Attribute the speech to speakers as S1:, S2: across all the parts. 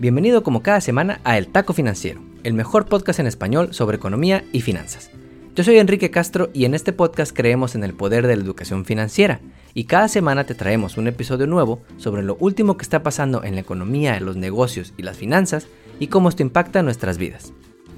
S1: Bienvenido como cada semana a El Taco Financiero, el mejor podcast en español sobre economía y finanzas. Yo soy Enrique Castro y en este podcast creemos en el poder de la educación financiera y cada semana te traemos un episodio nuevo sobre lo último que está pasando en la economía, los negocios y las finanzas y cómo esto impacta nuestras vidas.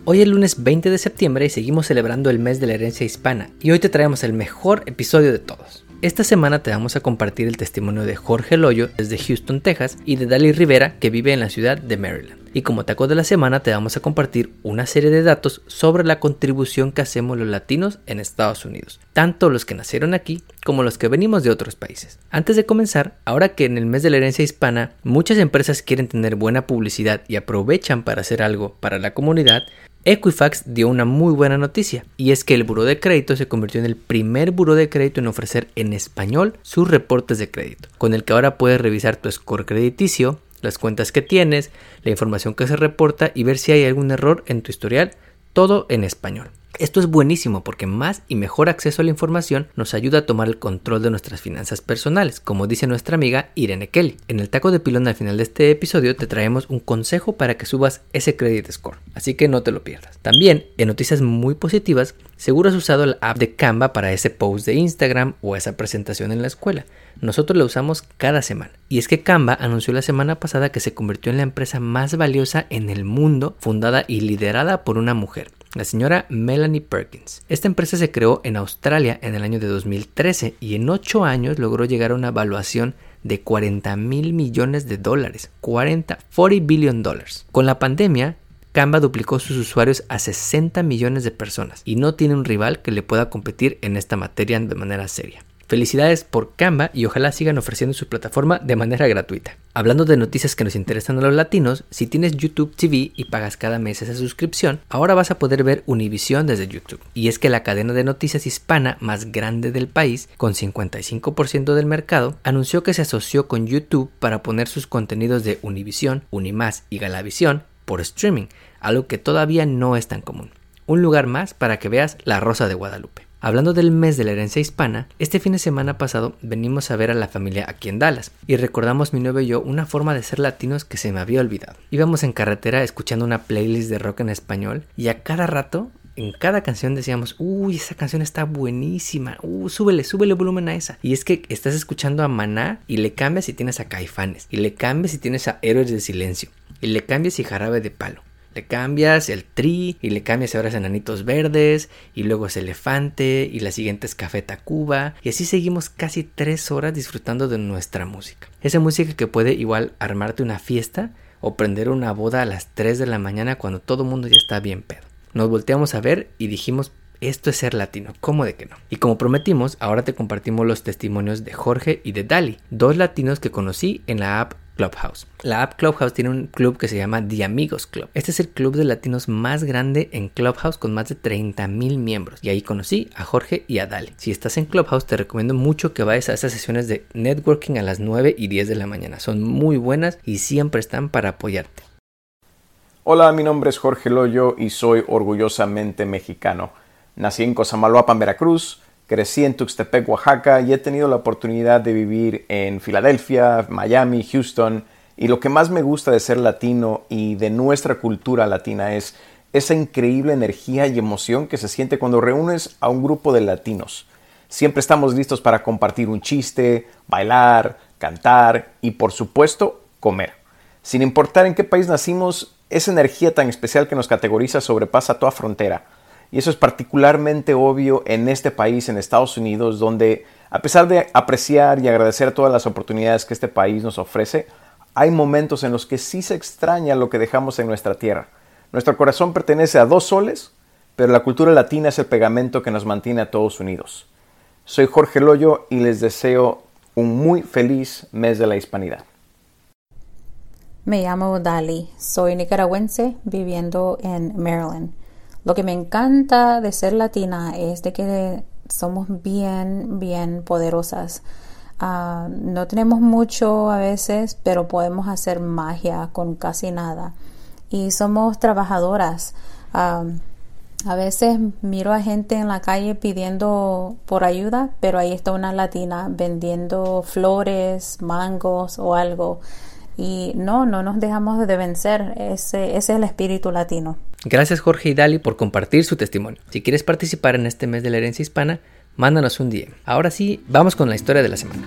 S1: Hoy es lunes 20 de septiembre y seguimos celebrando el mes de la herencia hispana y hoy te traemos el mejor episodio de todos. Esta semana te vamos a compartir el testimonio de Jorge Loyo desde Houston, Texas, y de Dali Rivera, que vive en la ciudad de Maryland. Y como taco de la semana te vamos a compartir una serie de datos sobre la contribución que hacemos los latinos en Estados Unidos, tanto los que nacieron aquí como los que venimos de otros países. Antes de comenzar, ahora que en el mes de la herencia hispana muchas empresas quieren tener buena publicidad y aprovechan para hacer algo para la comunidad, Equifax dio una muy buena noticia, y es que el Buró de Crédito se convirtió en el primer buró de crédito en ofrecer en español sus reportes de crédito, con el que ahora puedes revisar tu score crediticio, las cuentas que tienes, la información que se reporta y ver si hay algún error en tu historial, todo en español. Esto es buenísimo porque más y mejor acceso a la información nos ayuda a tomar el control de nuestras finanzas personales, como dice nuestra amiga Irene Kelly. En el taco de pilón al final de este episodio te traemos un consejo para que subas ese credit score, así que no te lo pierdas. También, en noticias muy positivas, seguro has usado la app de Canva para ese post de Instagram o esa presentación en la escuela. Nosotros la usamos cada semana. Y es que Canva anunció la semana pasada que se convirtió en la empresa más valiosa en el mundo, fundada y liderada por una mujer la señora Melanie Perkins. Esta empresa se creó en Australia en el año de 2013 y en 8 años logró llegar a una evaluación de 40 mil millones de dólares. 40, 40 billion dólares. Con la pandemia, Canva duplicó sus usuarios a 60 millones de personas y no tiene un rival que le pueda competir en esta materia de manera seria. Felicidades por Canva y ojalá sigan ofreciendo su plataforma de manera gratuita. Hablando de noticias que nos interesan a los latinos, si tienes YouTube TV y pagas cada mes esa suscripción, ahora vas a poder ver Univision desde YouTube. Y es que la cadena de noticias hispana más grande del país, con 55% del mercado, anunció que se asoció con YouTube para poner sus contenidos de Univision, Unimás y Galavisión por streaming, algo que todavía no es tan común. Un lugar más para que veas La Rosa de Guadalupe. Hablando del mes de la herencia hispana, este fin de semana pasado venimos a ver a la familia aquí en Dallas y recordamos mi novio y yo una forma de ser latinos que se me había olvidado. Íbamos en carretera escuchando una playlist de rock en español y a cada rato en cada canción decíamos, uy, esa canción está buenísima, uh, súbele, súbele volumen a esa. Y es que estás escuchando a Maná y le cambias si tienes a Caifanes, y le cambias si tienes a Héroes del Silencio, y le cambias y Jarabe de Palo. Le cambias el tri y le cambias ahora es enanitos verdes y luego es elefante y la siguiente es café tacuba y así seguimos casi tres horas disfrutando de nuestra música. Esa música que puede igual armarte una fiesta o prender una boda a las 3 de la mañana cuando todo el mundo ya está bien pedo. Nos volteamos a ver y dijimos esto es ser latino, ¿cómo de que no? Y como prometimos, ahora te compartimos los testimonios de Jorge y de Dali, dos latinos que conocí en la app Clubhouse. La app Clubhouse tiene un club que se llama The Amigos Club. Este es el club de latinos más grande en Clubhouse con más de 30 mil miembros. Y ahí conocí a Jorge y a Dali. Si estás en Clubhouse te recomiendo mucho que vayas a esas sesiones de networking a las 9 y 10 de la mañana. Son muy buenas y siempre están para apoyarte.
S2: Hola, mi nombre es Jorge Loyo y soy orgullosamente mexicano. Nací en Cosamaloapan, Veracruz Crecí en Tuxtepec, Oaxaca y he tenido la oportunidad de vivir en Filadelfia, Miami, Houston. Y lo que más me gusta de ser latino y de nuestra cultura latina es esa increíble energía y emoción que se siente cuando reúnes a un grupo de latinos. Siempre estamos listos para compartir un chiste, bailar, cantar y por supuesto comer. Sin importar en qué país nacimos, esa energía tan especial que nos categoriza sobrepasa toda frontera. Y eso es particularmente obvio en este país, en Estados Unidos, donde a pesar de apreciar y agradecer todas las oportunidades que este país nos ofrece, hay momentos en los que sí se extraña lo que dejamos en nuestra tierra. Nuestro corazón pertenece a dos soles, pero la cultura latina es el pegamento que nos mantiene a todos unidos. Soy Jorge Loyo y les deseo un muy feliz mes de la hispanidad.
S3: Me llamo Dali, soy nicaragüense viviendo en Maryland. Lo que me encanta de ser latina es de que somos bien, bien poderosas. Ah, no tenemos mucho a veces, pero podemos hacer magia con casi nada. Y somos trabajadoras. Ah, a veces miro a gente en la calle pidiendo por ayuda, pero ahí está una latina vendiendo flores, mangos o algo. Y no, no nos dejamos de vencer. Ese, es el espíritu latino.
S1: Gracias Jorge y Dali por compartir su testimonio. Si quieres participar en este mes de la herencia hispana, mándanos un día. Ahora sí, vamos con la historia de la semana.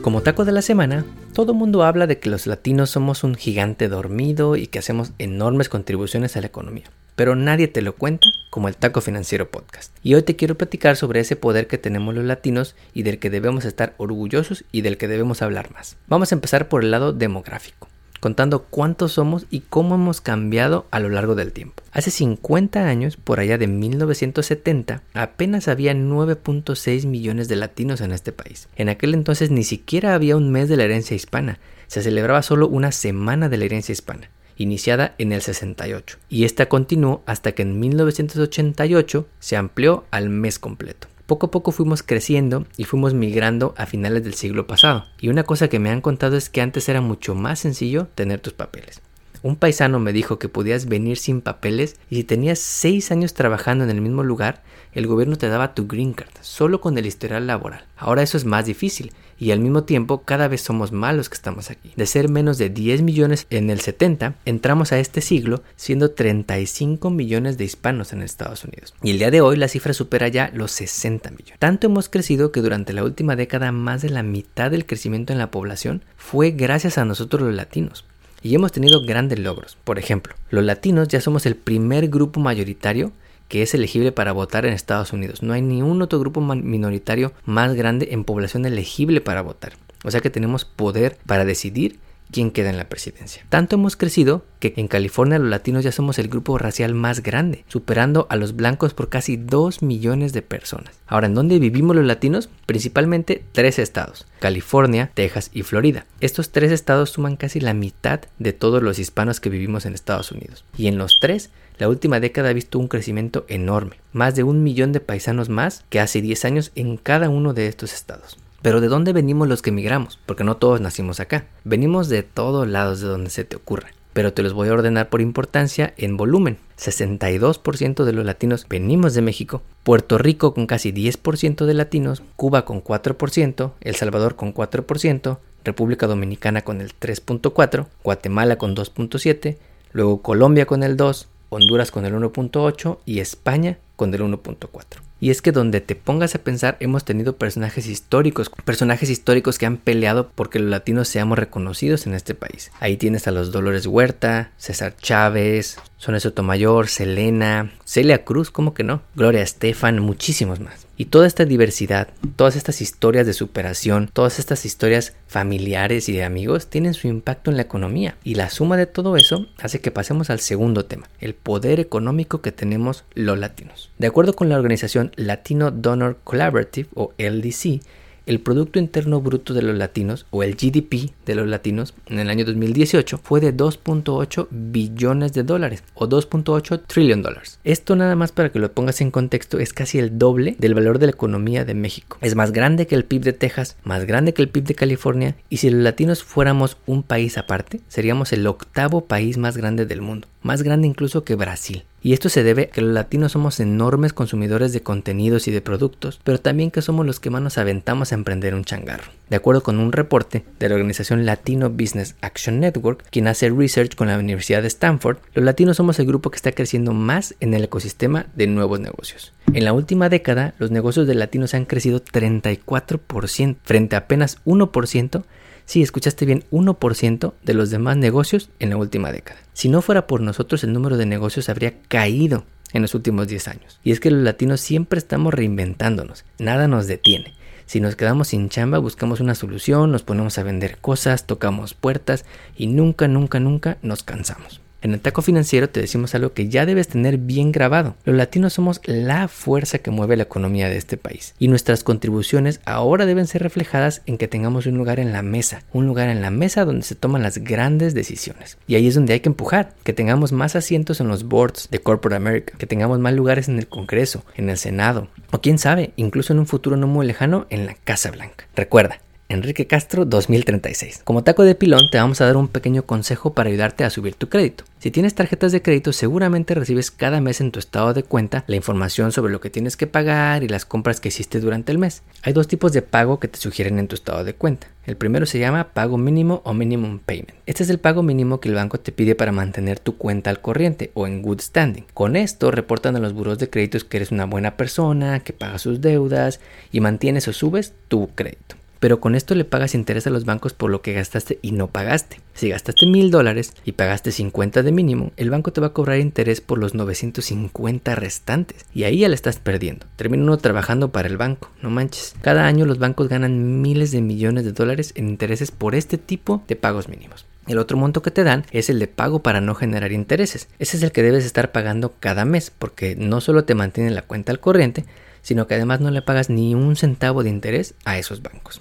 S1: Como taco de la semana, todo el mundo habla de que los latinos somos un gigante dormido y que hacemos enormes contribuciones a la economía, pero nadie te lo cuenta como el Taco Financiero Podcast. Y hoy te quiero platicar sobre ese poder que tenemos los latinos y del que debemos estar orgullosos y del que debemos hablar más. Vamos a empezar por el lado demográfico contando cuántos somos y cómo hemos cambiado a lo largo del tiempo. Hace 50 años, por allá de 1970, apenas había 9.6 millones de latinos en este país. En aquel entonces ni siquiera había un mes de la herencia hispana, se celebraba solo una semana de la herencia hispana iniciada en el 68, y esta continuó hasta que en 1988 se amplió al mes completo. Poco a poco fuimos creciendo y fuimos migrando a finales del siglo pasado. Y una cosa que me han contado es que antes era mucho más sencillo tener tus papeles. Un paisano me dijo que podías venir sin papeles y si tenías 6 años trabajando en el mismo lugar, el gobierno te daba tu green card, solo con el historial laboral. Ahora eso es más difícil y al mismo tiempo cada vez somos más los que estamos aquí. De ser menos de 10 millones en el 70, entramos a este siglo siendo 35 millones de hispanos en Estados Unidos. Y el día de hoy la cifra supera ya los 60 millones. Tanto hemos crecido que durante la última década más de la mitad del crecimiento en la población fue gracias a nosotros los latinos. Y hemos tenido grandes logros. Por ejemplo, los latinos ya somos el primer grupo mayoritario que es elegible para votar en Estados Unidos. No hay ni un otro grupo minoritario más grande en población elegible para votar. O sea que tenemos poder para decidir quién queda en la presidencia. Tanto hemos crecido que en California los latinos ya somos el grupo racial más grande, superando a los blancos por casi 2 millones de personas. Ahora, ¿en dónde vivimos los latinos? Principalmente tres estados, California, Texas y Florida. Estos tres estados suman casi la mitad de todos los hispanos que vivimos en Estados Unidos. Y en los tres la última década ha visto un crecimiento enorme, más de un millón de paisanos más que hace 10 años en cada uno de estos estados. Pero ¿de dónde venimos los que emigramos? Porque no todos nacimos acá. Venimos de todos lados de donde se te ocurra. Pero te los voy a ordenar por importancia en volumen. 62% de los latinos venimos de México, Puerto Rico con casi 10% de latinos, Cuba con 4%, El Salvador con 4%, República Dominicana con el 3.4%, Guatemala con 2.7%, luego Colombia con el 2%, Honduras con el 1.8 y España con el 1.4. Y es que donde te pongas a pensar hemos tenido personajes históricos, personajes históricos que han peleado porque los latinos seamos reconocidos en este país. Ahí tienes a los Dolores Huerta, César Chávez, Sonia Sotomayor, Selena, Celia Cruz, ¿cómo que no? Gloria Estefan, muchísimos más. Y toda esta diversidad, todas estas historias de superación, todas estas historias familiares y de amigos tienen su impacto en la economía. Y la suma de todo eso hace que pasemos al segundo tema, el poder económico que tenemos los latinos. De acuerdo con la organización Latino Donor Collaborative o LDC, el Producto Interno Bruto de los latinos, o el GDP de los latinos, en el año 2018 fue de 2.8 billones de dólares, o 2.8 trillion dólares. Esto nada más para que lo pongas en contexto es casi el doble del valor de la economía de México. Es más grande que el PIB de Texas, más grande que el PIB de California, y si los latinos fuéramos un país aparte, seríamos el octavo país más grande del mundo, más grande incluso que Brasil. Y esto se debe a que los latinos somos enormes consumidores de contenidos y de productos, pero también que somos los que más nos aventamos a emprender un changarro. De acuerdo con un reporte de la organización Latino Business Action Network, quien hace research con la Universidad de Stanford, los latinos somos el grupo que está creciendo más en el ecosistema de nuevos negocios. En la última década, los negocios de latinos han crecido 34% frente a apenas 1% Sí, escuchaste bien, 1% de los demás negocios en la última década. Si no fuera por nosotros, el número de negocios habría caído en los últimos 10 años. Y es que los latinos siempre estamos reinventándonos, nada nos detiene. Si nos quedamos sin chamba, buscamos una solución, nos ponemos a vender cosas, tocamos puertas y nunca, nunca, nunca nos cansamos. En el taco financiero te decimos algo que ya debes tener bien grabado. Los latinos somos la fuerza que mueve la economía de este país. Y nuestras contribuciones ahora deben ser reflejadas en que tengamos un lugar en la mesa. Un lugar en la mesa donde se toman las grandes decisiones. Y ahí es donde hay que empujar. Que tengamos más asientos en los boards de Corporate America. Que tengamos más lugares en el Congreso, en el Senado. O quién sabe, incluso en un futuro no muy lejano, en la Casa Blanca. Recuerda, Enrique Castro 2036. Como taco de pilón te vamos a dar un pequeño consejo para ayudarte a subir tu crédito. Si tienes tarjetas de crédito seguramente recibes cada mes en tu estado de cuenta la información sobre lo que tienes que pagar y las compras que hiciste durante el mes. Hay dos tipos de pago que te sugieren en tu estado de cuenta. El primero se llama pago mínimo o minimum payment. Este es el pago mínimo que el banco te pide para mantener tu cuenta al corriente o en good standing. Con esto reportan a los buros de créditos que eres una buena persona, que paga sus deudas y mantienes o subes tu crédito pero con esto le pagas interés a los bancos por lo que gastaste y no pagaste. Si gastaste mil dólares y pagaste 50 de mínimo, el banco te va a cobrar interés por los 950 restantes y ahí ya le estás perdiendo. Termina uno trabajando para el banco, no manches. Cada año los bancos ganan miles de millones de dólares en intereses por este tipo de pagos mínimos. El otro monto que te dan es el de pago para no generar intereses. Ese es el que debes estar pagando cada mes porque no solo te mantiene la cuenta al corriente, sino que además no le pagas ni un centavo de interés a esos bancos.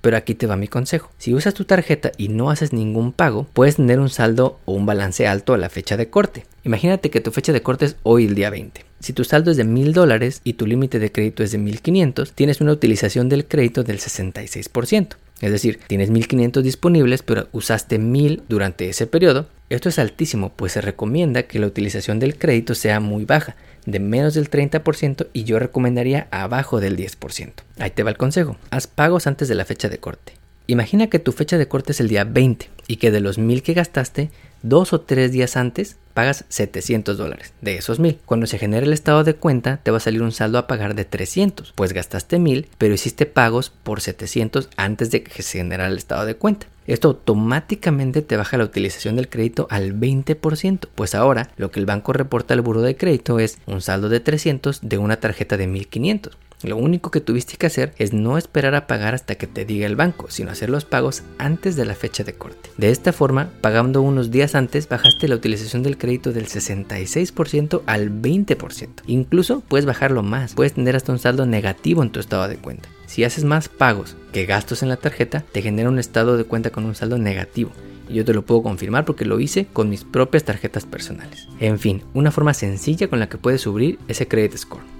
S1: Pero aquí te va mi consejo. Si usas tu tarjeta y no haces ningún pago, puedes tener un saldo o un balance alto a la fecha de corte. Imagínate que tu fecha de corte es hoy el día 20. Si tu saldo es de mil dólares y tu límite de crédito es de 1500, tienes una utilización del crédito del 66%. Es decir, tienes 1500 disponibles, pero usaste 1000 durante ese periodo. Esto es altísimo, pues se recomienda que la utilización del crédito sea muy baja, de menos del 30% y yo recomendaría abajo del 10%. Ahí te va el consejo. Haz pagos antes de la fecha de corte. Imagina que tu fecha de corte es el día 20 y que de los 1000 que gastaste, dos o tres días antes pagas 700 dólares de esos 1000. Cuando se genere el estado de cuenta, te va a salir un saldo a pagar de 300, pues gastaste 1000, pero hiciste pagos por 700 antes de que se generara el estado de cuenta. Esto automáticamente te baja la utilización del crédito al 20%, pues ahora lo que el banco reporta al buro de crédito es un saldo de 300 de una tarjeta de 1500. Lo único que tuviste que hacer es no esperar a pagar hasta que te diga el banco, sino hacer los pagos antes de la fecha de corte. De esta forma, pagando unos días antes, bajaste la utilización del crédito del 66% al 20%. Incluso puedes bajarlo más, puedes tener hasta un saldo negativo en tu estado de cuenta. Si haces más pagos que gastos en la tarjeta, te genera un estado de cuenta con un saldo negativo. Y yo te lo puedo confirmar porque lo hice con mis propias tarjetas personales. En fin, una forma sencilla con la que puedes subir ese credit score.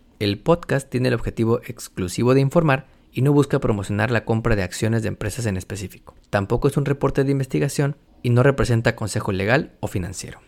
S1: El podcast tiene el objetivo exclusivo de informar y no busca promocionar la compra de acciones de empresas en específico. Tampoco es un reporte de investigación y no representa consejo legal o financiero.